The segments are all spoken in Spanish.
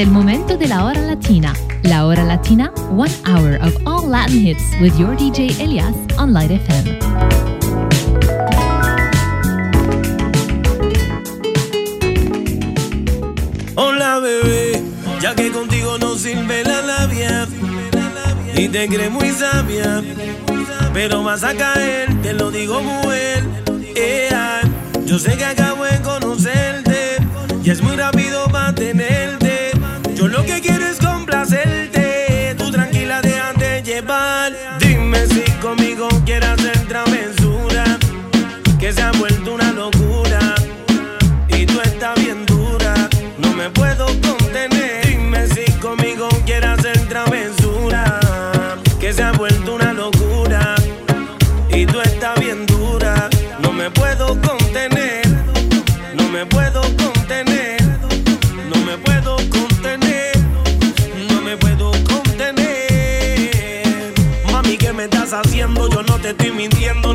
El momento de la hora latina. La hora latina, one hour of all Latin hits with your DJ Elias on Light FM. Hola bebé, ya que contigo no sirve la labia y te crees muy sabia, pero vas a caer, te lo digo muy bien. yo sé que acabo de conocerte y es muy rápido que se ha vuelto una locura y tú estás bien dura, no me puedo contener. Dime si conmigo quieras hacer travesura, que se ha vuelto una locura y tú estás bien dura, no me puedo contener, no me puedo contener, no me puedo contener, no me puedo contener. Mami, ¿qué me estás haciendo? Yo no te estoy mintiendo,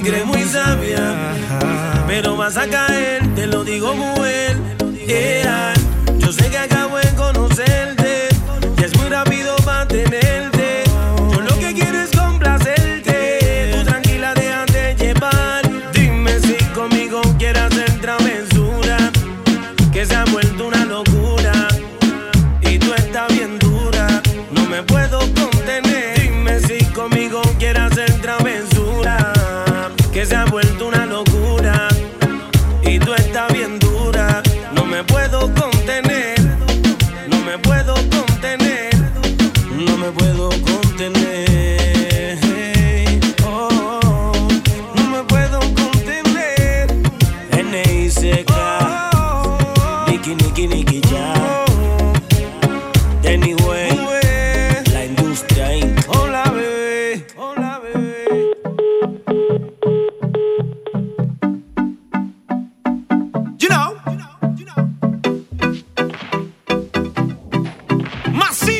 crees muy sabia, pero vas a caer, te lo digo bien. Yeah. Yo sé que acabo Masivo.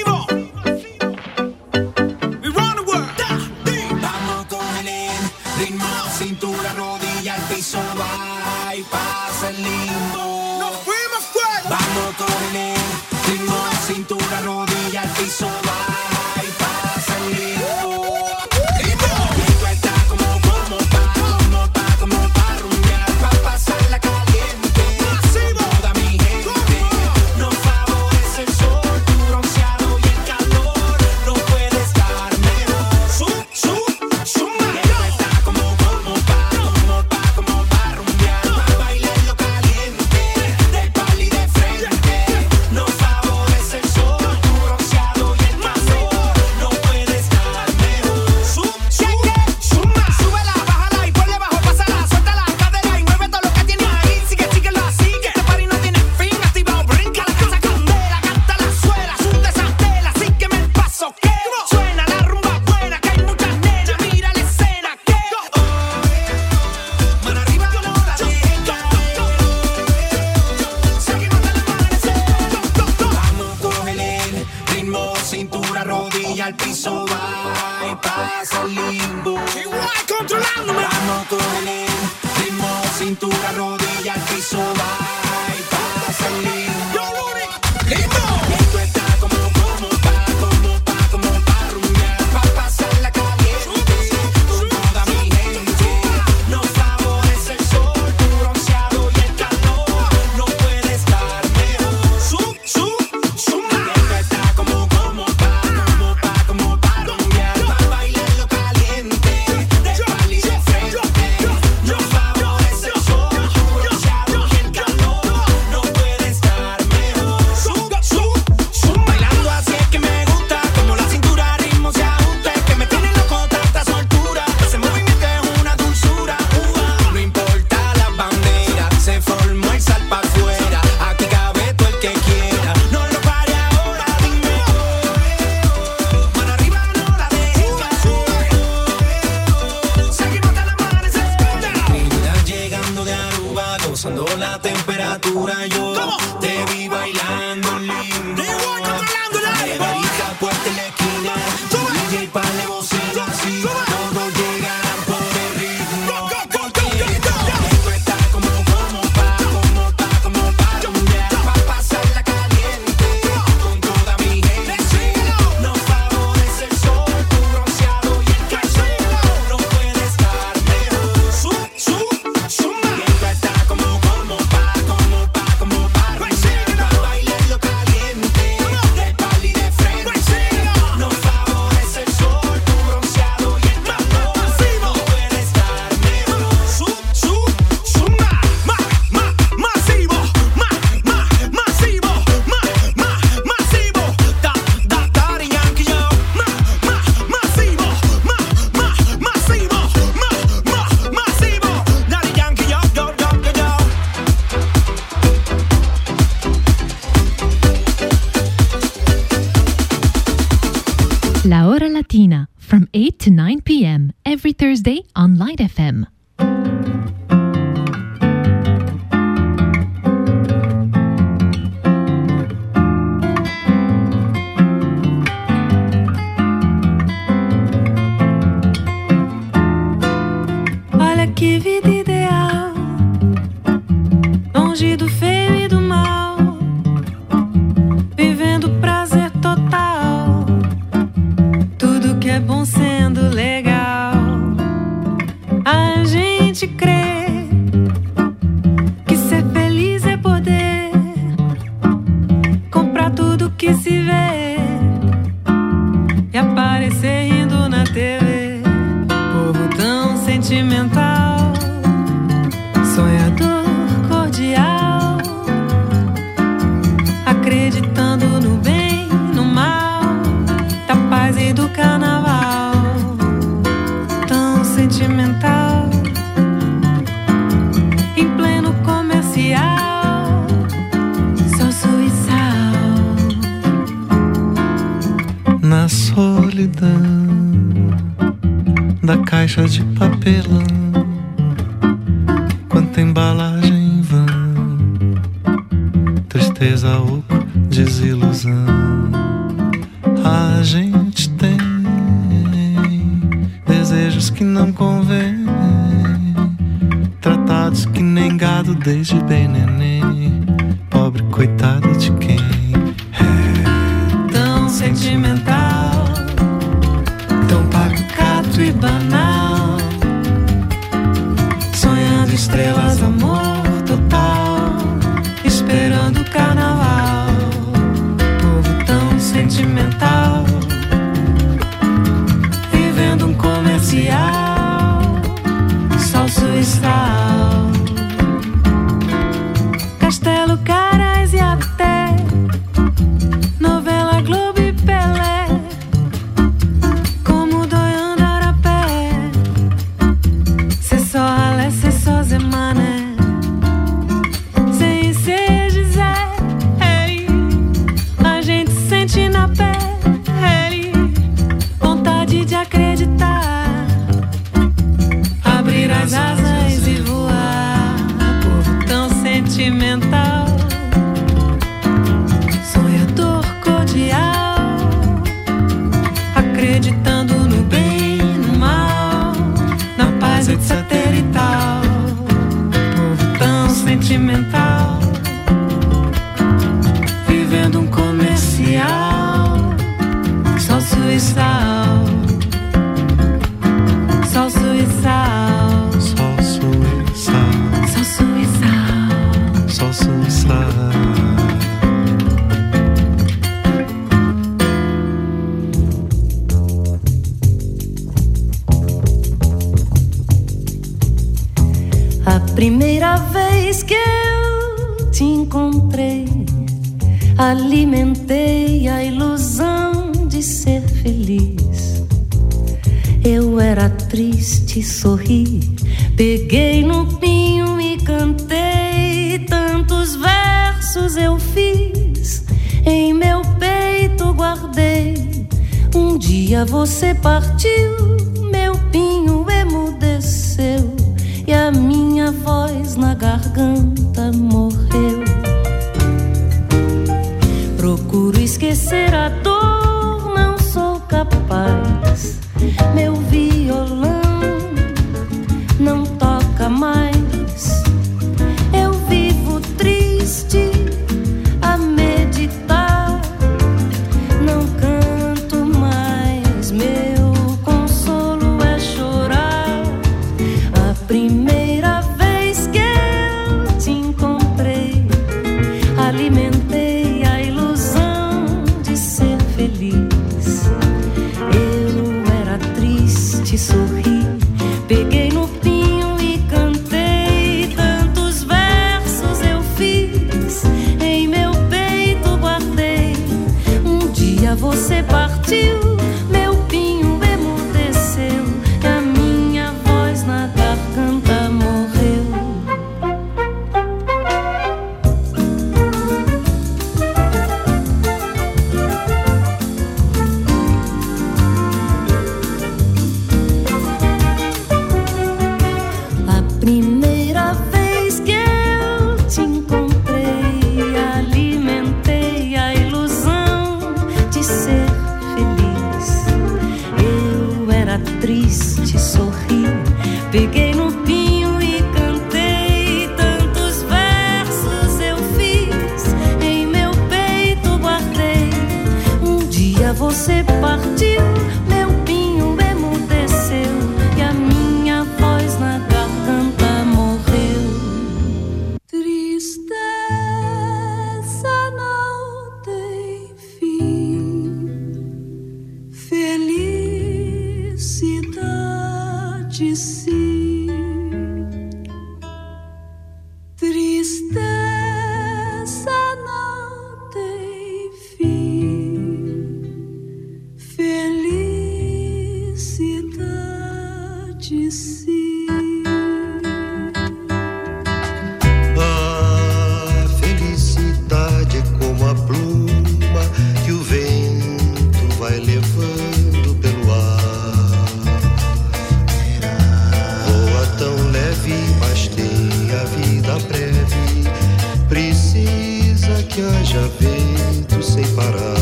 sem parar.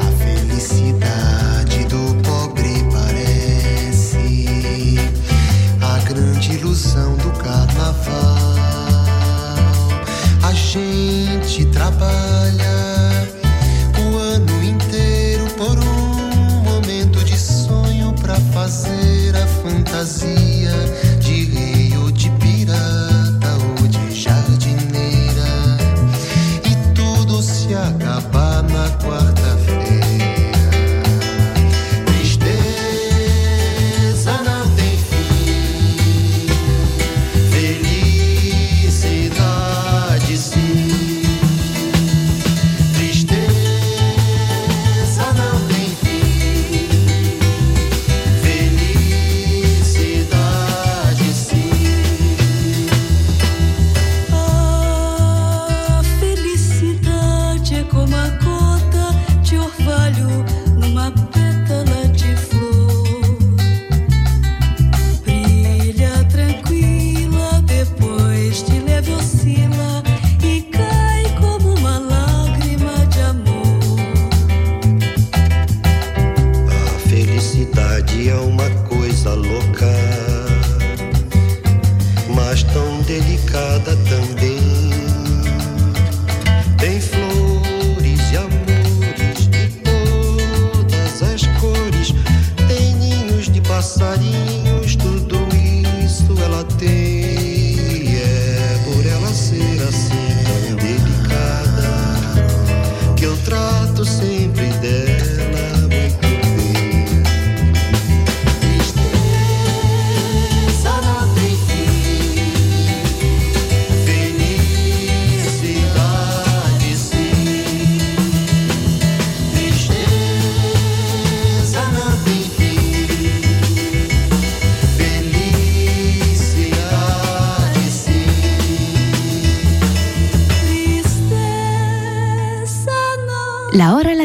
A felicidade do pobre parece a grande ilusão do carnaval. A gente trabalha o ano inteiro por um momento de sonho para fazer a fantasia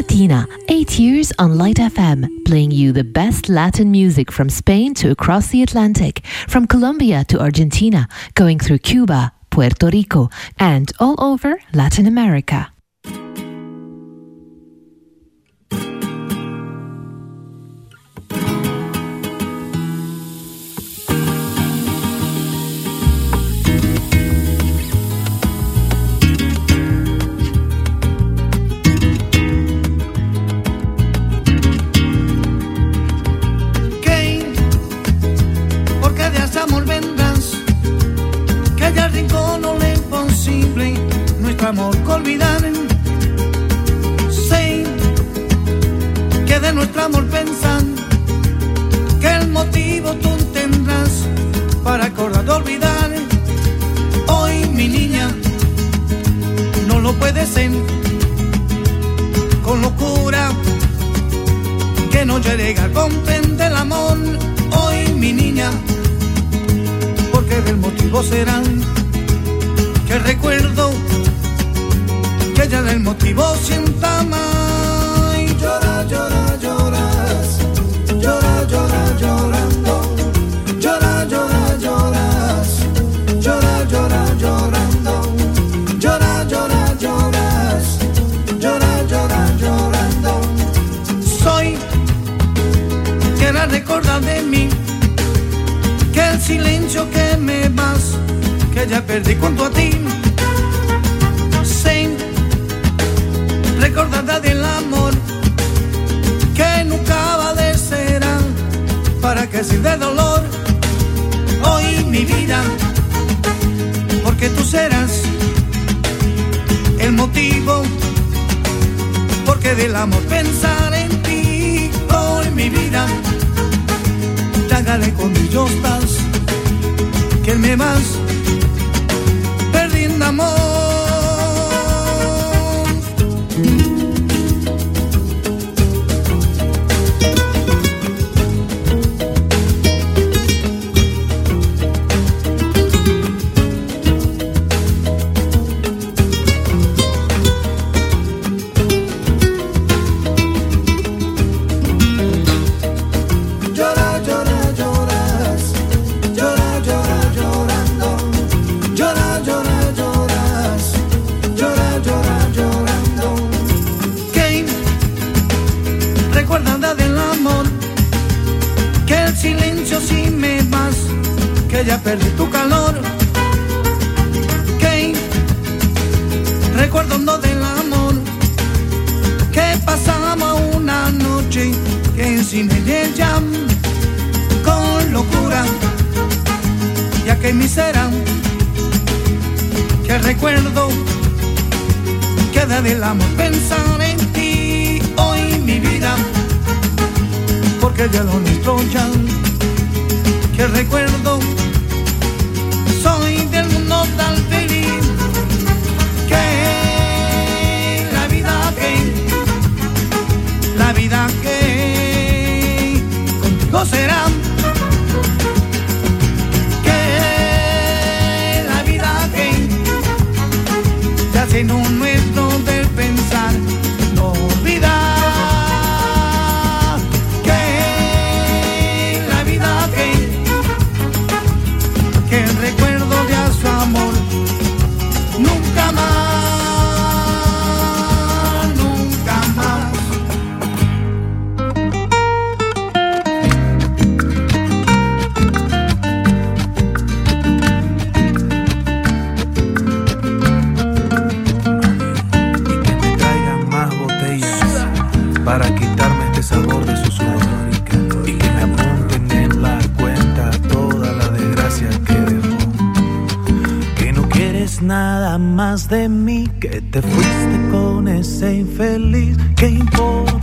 Latina, eight years on Light FM, playing you the best Latin music from Spain to across the Atlantic, from Colombia to Argentina, going through Cuba, Puerto Rico, and all over Latin America. del amor pensar en ti hoy mi vida. Tagare con yo estás, que me más perdiendo amor. en un momento de mí que te fuiste con ese infeliz. ¿Qué importa?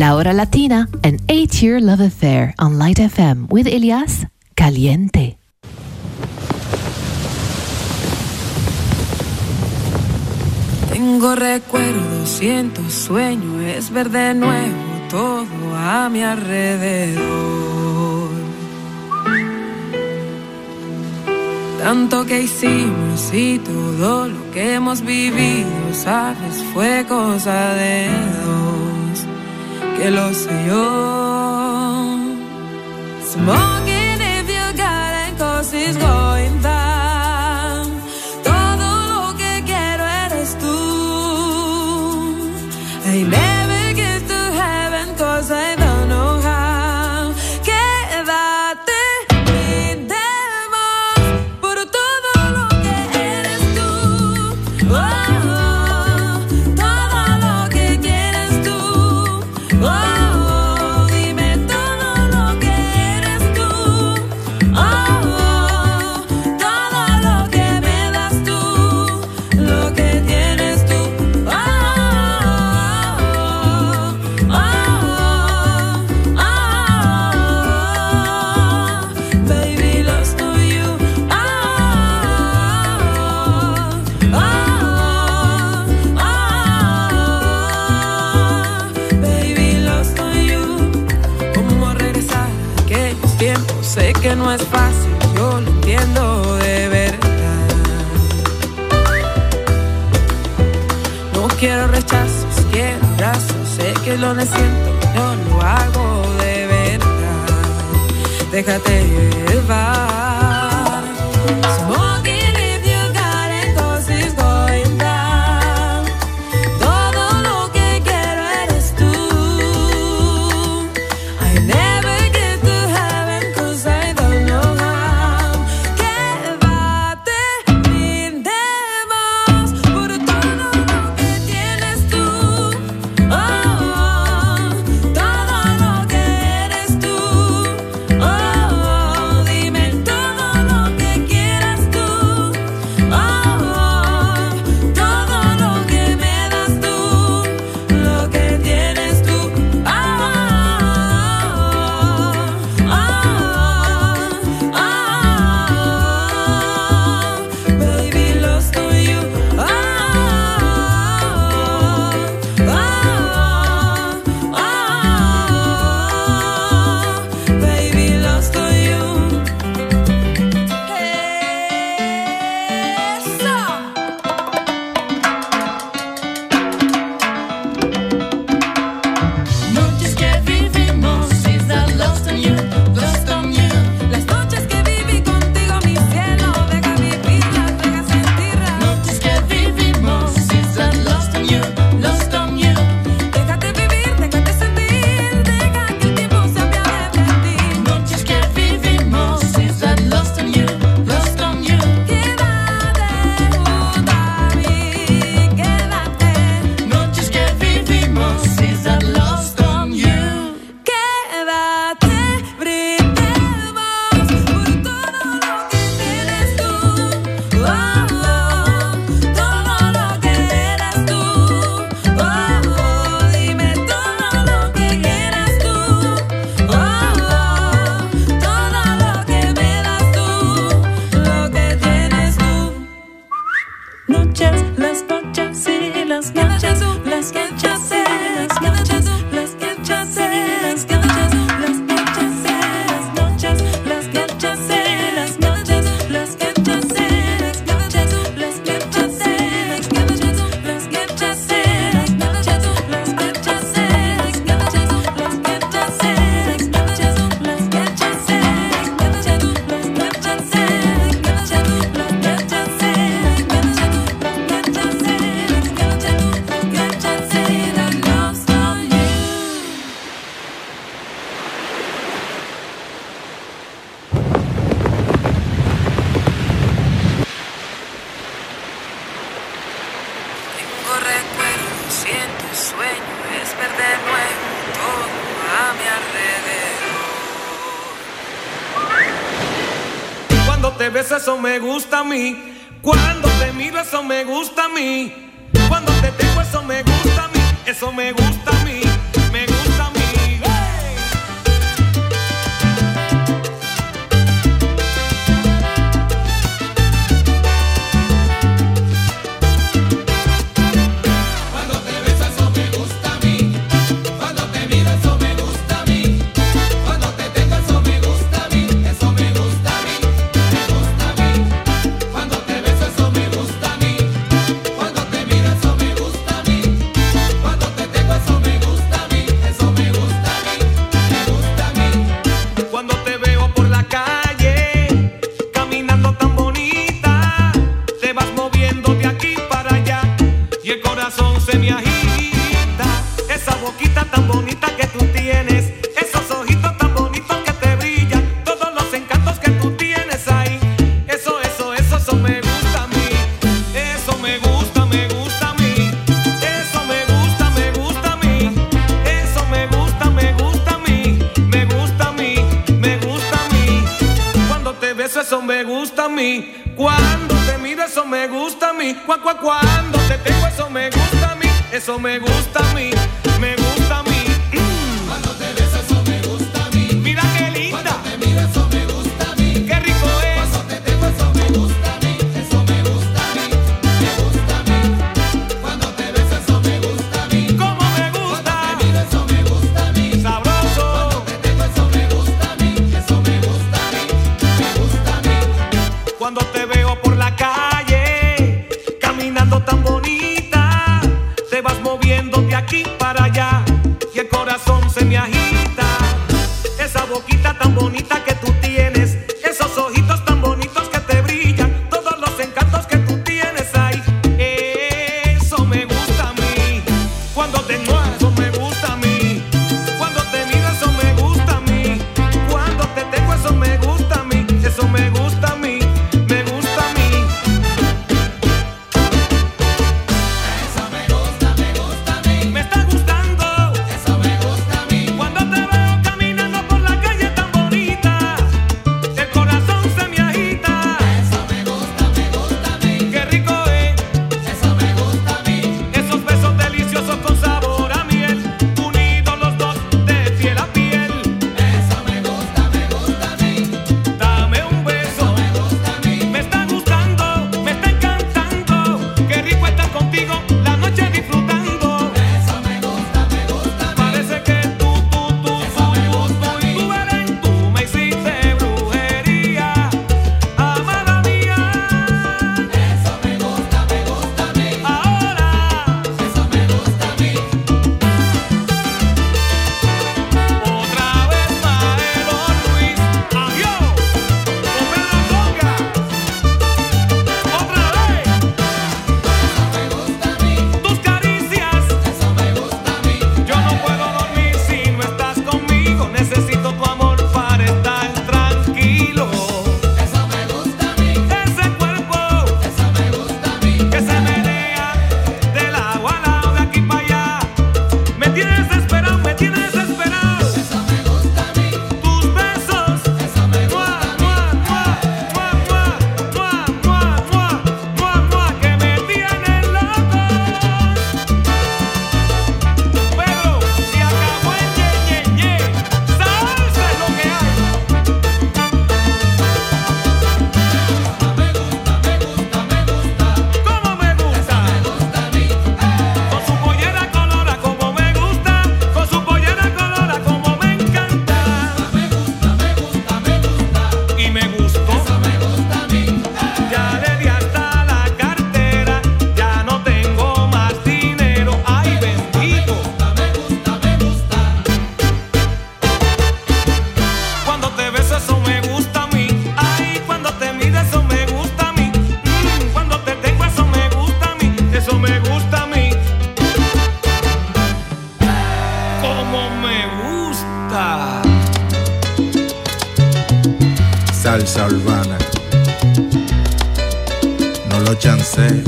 La Hora Latina, an eight year love affair on Light FM with Elias Caliente. Tengo recuerdos, siento sueño, es ver de nuevo todo a mi alrededor. Tanto que hicimos y todo lo que hemos vivido, sabes, fue cosa de dos. que lo sé yo. Smoking if you got it, cause it's gold. Sé que no es fácil, yo lo entiendo de verdad. No quiero rechazos, quiero abrazos. Sé que lo siento, yo lo hago de verdad. Déjate llevar. eso me gusta a mí. Cuando te miro, eso me gusta a mí. Cuando te tengo, eso me gusta a mí. Eso me gusta. me gusta. Salsa urbana. No lo chancé.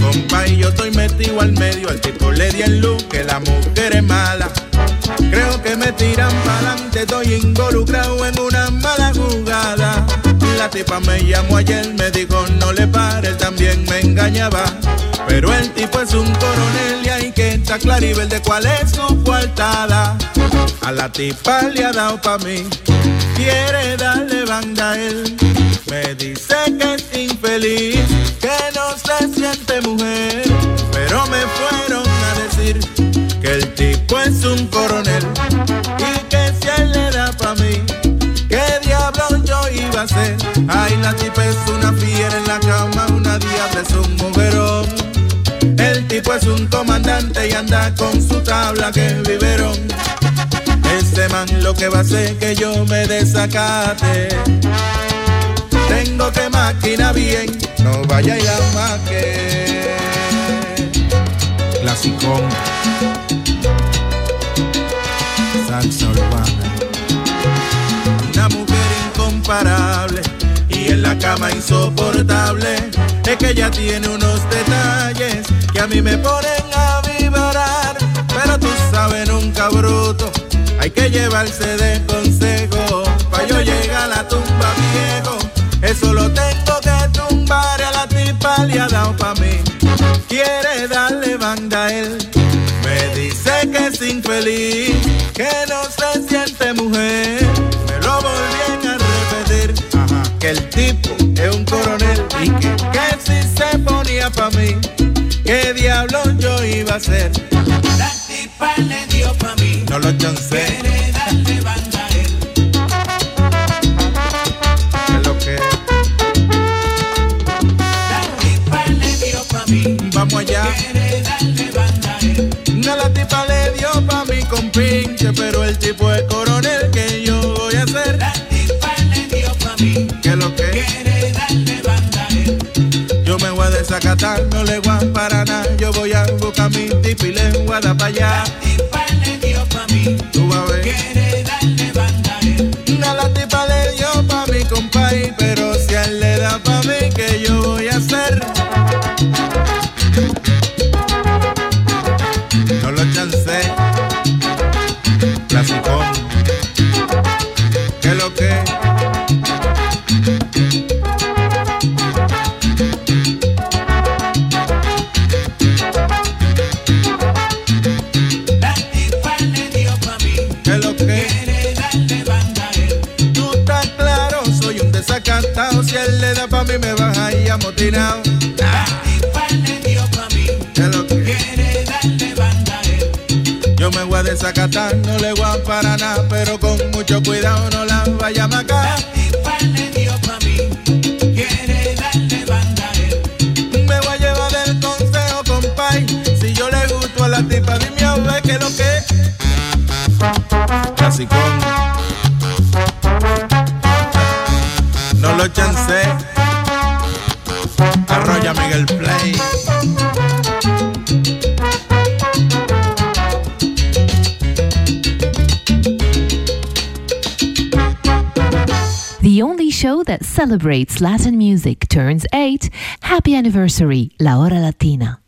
Compa, y yo estoy metido al medio. Al tipo le di el luz que la mujer es mala. Creo que me tiran pa'lante. Estoy involucrado en una mala jugada. La tipa me llamó ayer, me dijo no le pares, también me engañaba. Pero el tipo es un coronel y hay que estar claribel de cuál es su coartada. A la tipa le ha dado pa' mí, quiere darle banda a él. Me dice que es infeliz, que no se siente mujer. Pero me fueron a decir que el tipo es un coronel y que si él le da pa' mí, ¿qué diablo yo iba a hacer? Ay, la tipa es una fiera en la cama, una diabla es un tipo es un comandante y anda con su tabla que viveron. Ese man lo que va a hacer que yo me desacate. Tengo que máquina bien, no vaya y la maque. Clasicón. Salsa urbana. Una mujer incomparable en la cama insoportable. Es que ella tiene unos detalles que a mí me ponen a vibrar. Pero tú sabes, nunca bruto. Hay que llevarse de consejo. Pa' yo llegar a la tumba viejo. Eso lo tengo que tumbar a la tipa le ha dado pa' mí. Quiere darle banda a él. Me dice que es infeliz, que no se siente mujer. El tipo es un coronel y que, que si se ponía pa' mí, ¿qué diablo yo iba a hacer? La tipa le dio pa' mí. No lo chancé. Quiere darle banda a él. Es lo que La tipa le dio pa' mí. vamos allá. Quiere darle banda a él. No la tipa le dio pa' mí con pinche, pero el tipo es coronel y le voy a dar pa' allá. Celebrates Latin music turns 8. Happy anniversary, La Hora Latina.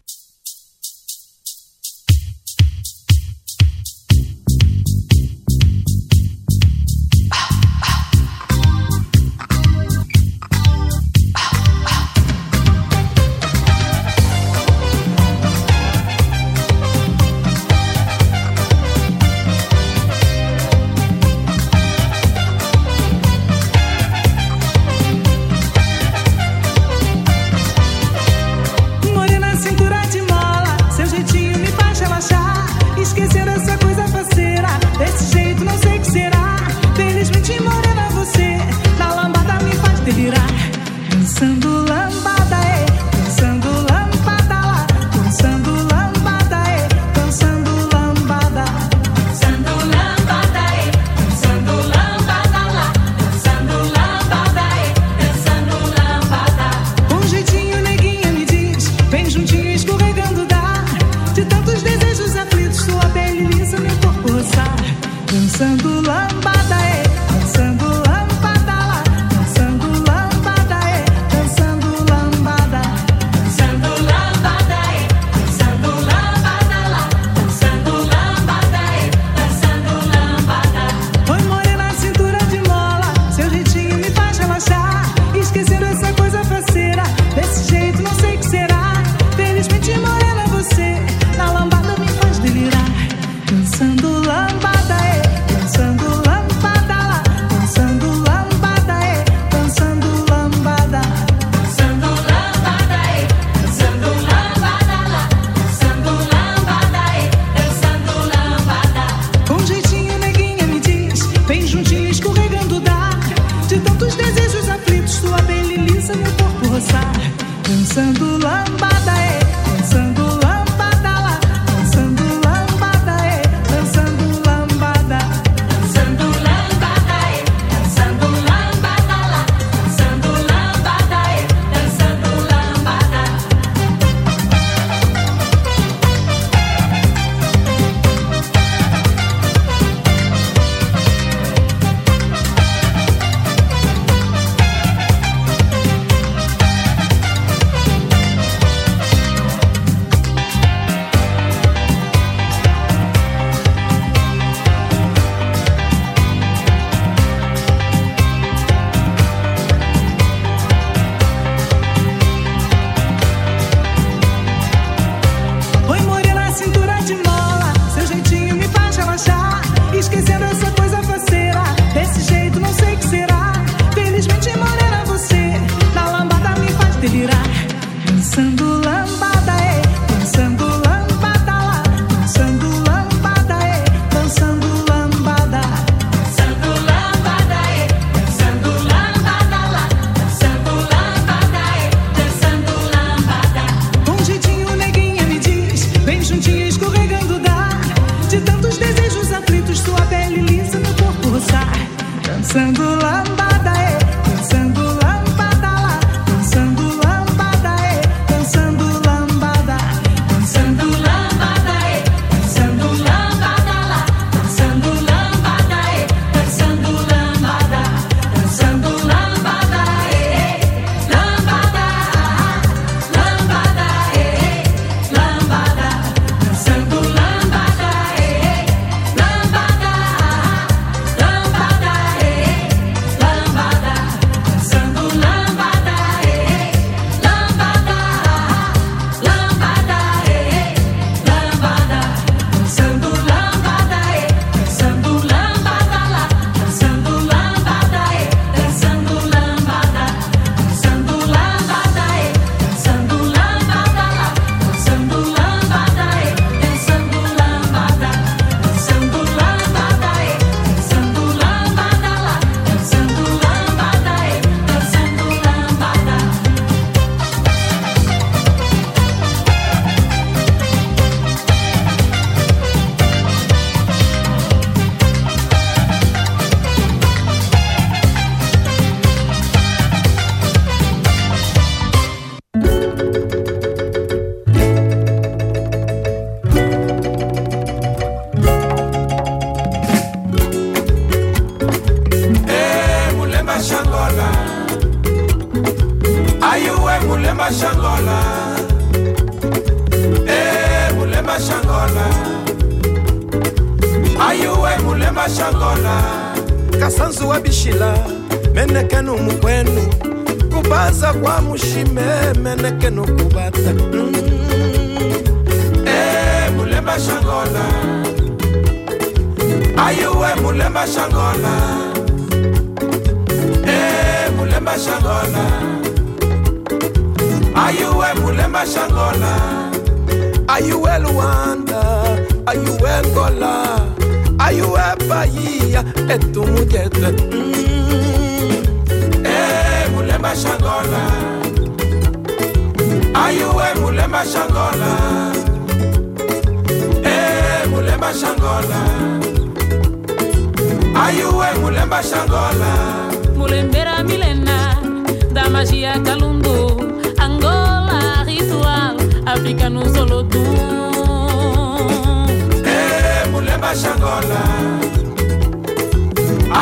mulemba xangola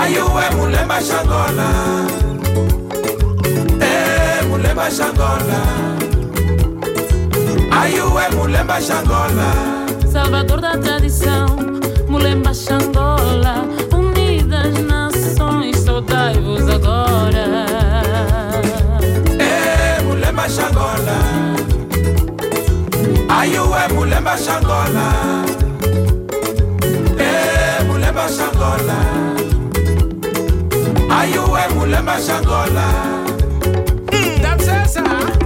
ayuwe eh, mulemba xangola e mulemba xangola ayuwe mulemba xangola salvador da tradição mulemba xangola unidas nações soltai-vos agora. E mulemba xangola ayuwe mulher xangola kulemba shangola mm, that's it, sir.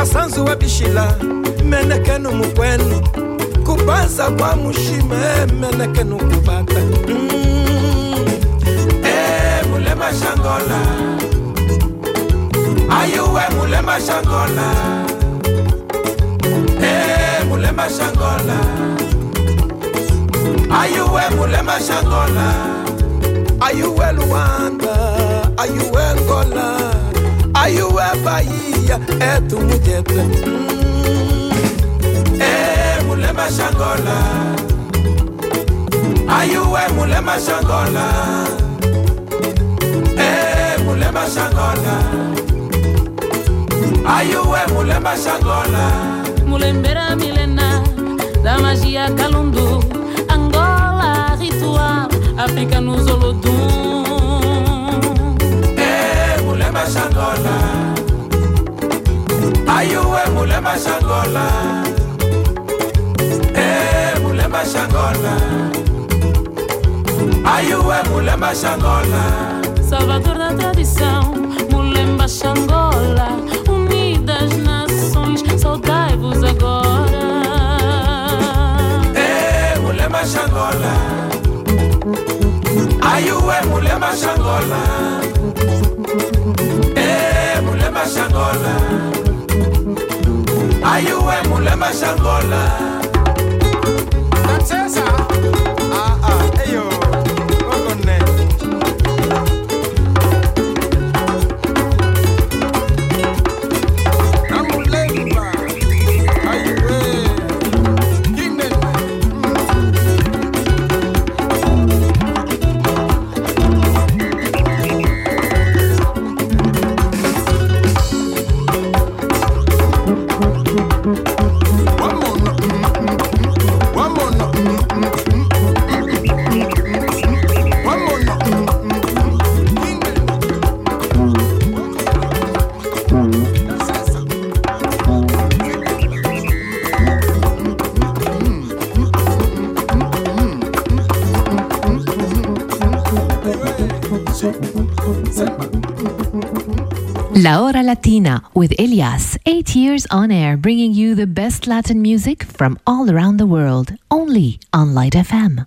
kasanzu ebishila menekenu mukwenu kubanza kwa mushima menekenu kubata. Mm. Eh, mulema shangola. Ayuwe mulema shangola? Eh, mulema shangola. Ayuwe mulema shangola? Ayuwe luwanda ayuwe ngola Aí o é Bahia, é tu mulher hum, É mulher machangola Aí o é mulher machangola É mulher machangola Aí o é mulher machangola Mulembera milena Da magia calundu. Angola, ritual África no olodum shangola ayuwe mulher shangola eh mulemba shangola ayuwe eh, mulemba shangola eh, salvador da tradição mulemba shangola unidas nações saudai-vos agora. Eh mulemba shangola ayuwe eh, mulemba shangola eh, mashangola. Ayo we mulema shangola Latina with Elias. Eight years on air, bringing you the best Latin music from all around the world, only on Light FM.